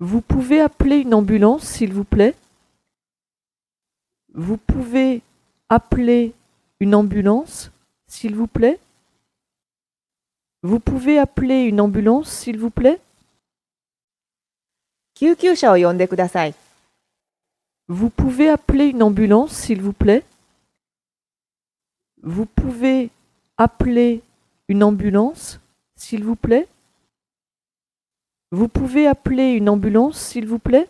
Vous pouvez appeler une ambulance, s'il vous plaît. Vous pouvez appeler une ambulance, s'il vous plaît. Vous pouvez appeler une ambulance, s'il vous plaît. Vous pouvez appeler une ambulance, s'il vous plaît. Vous pouvez appeler une ambulance, s'il vous plaît. Vous pouvez appeler une ambulance, s'il vous plaît?